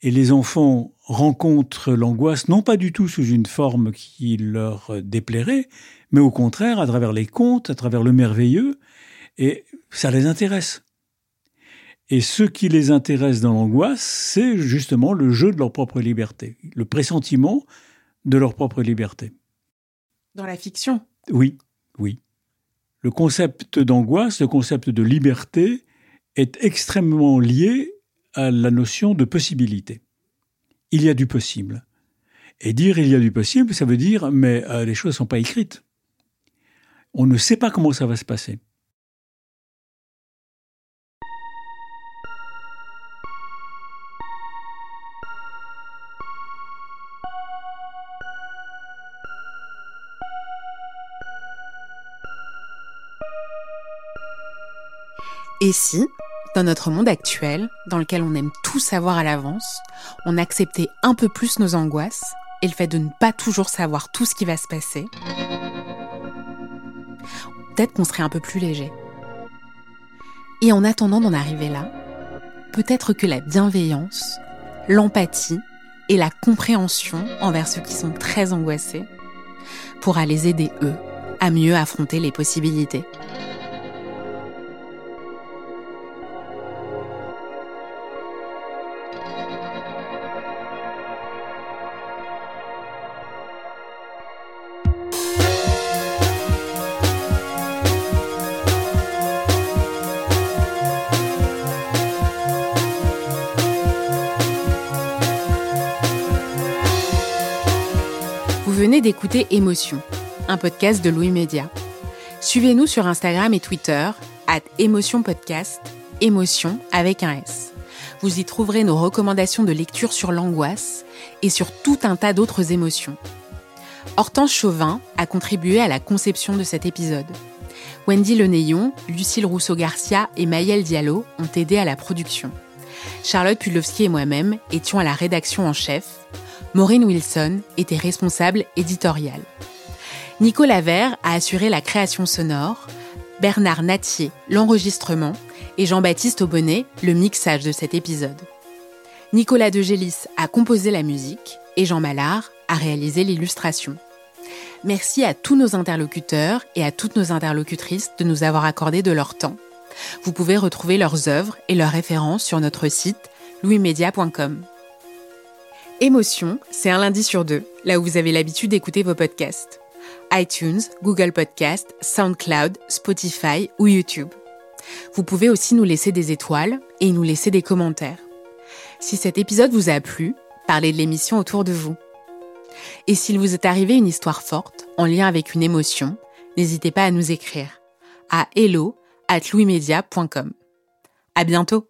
Et les enfants rencontrent l'angoisse non pas du tout sous une forme qui leur déplairait, mais au contraire à travers les contes, à travers le merveilleux, et ça les intéresse. Et ce qui les intéresse dans l'angoisse, c'est justement le jeu de leur propre liberté, le pressentiment de leur propre liberté. Dans la fiction? Oui, oui. Le concept d'angoisse, le concept de liberté est extrêmement lié à la notion de possibilité. Il y a du possible. Et dire il y a du possible, ça veut dire mais euh, les choses ne sont pas écrites. On ne sait pas comment ça va se passer. Et si, dans notre monde actuel, dans lequel on aime tout savoir à l'avance, on acceptait un peu plus nos angoisses et le fait de ne pas toujours savoir tout ce qui va se passer, peut-être qu'on serait un peu plus léger. Et en attendant d'en arriver là, peut-être que la bienveillance, l'empathie et la compréhension envers ceux qui sont très angoissés pourra les aider, eux, à mieux affronter les possibilités. D'écouter Émotion, un podcast de Louis Média. Suivez-nous sur Instagram et Twitter, at Émotion Podcast, Émotion avec un S. Vous y trouverez nos recommandations de lecture sur l'angoisse et sur tout un tas d'autres émotions. Hortense Chauvin a contribué à la conception de cet épisode. Wendy Lenéon, Lucille Rousseau-Garcia et Maëlle Diallo ont aidé à la production. Charlotte Pudlowski et moi-même étions à la rédaction en chef. Maureen Wilson était responsable éditoriale. Nicolas Vert a assuré la création sonore, Bernard Natier l'enregistrement et Jean-Baptiste Aubonnet le mixage de cet épisode. Nicolas De Gélis a composé la musique et Jean Mallard a réalisé l'illustration. Merci à tous nos interlocuteurs et à toutes nos interlocutrices de nous avoir accordé de leur temps. Vous pouvez retrouver leurs œuvres et leurs références sur notre site louismedia.com. Émotion, c'est un lundi sur deux, là où vous avez l'habitude d'écouter vos podcasts. iTunes, Google Podcast, SoundCloud, Spotify ou YouTube. Vous pouvez aussi nous laisser des étoiles et nous laisser des commentaires. Si cet épisode vous a plu, parlez de l'émission autour de vous. Et s'il vous est arrivé une histoire forte en lien avec une émotion, n'hésitez pas à nous écrire à hello at louismedia.com. À bientôt!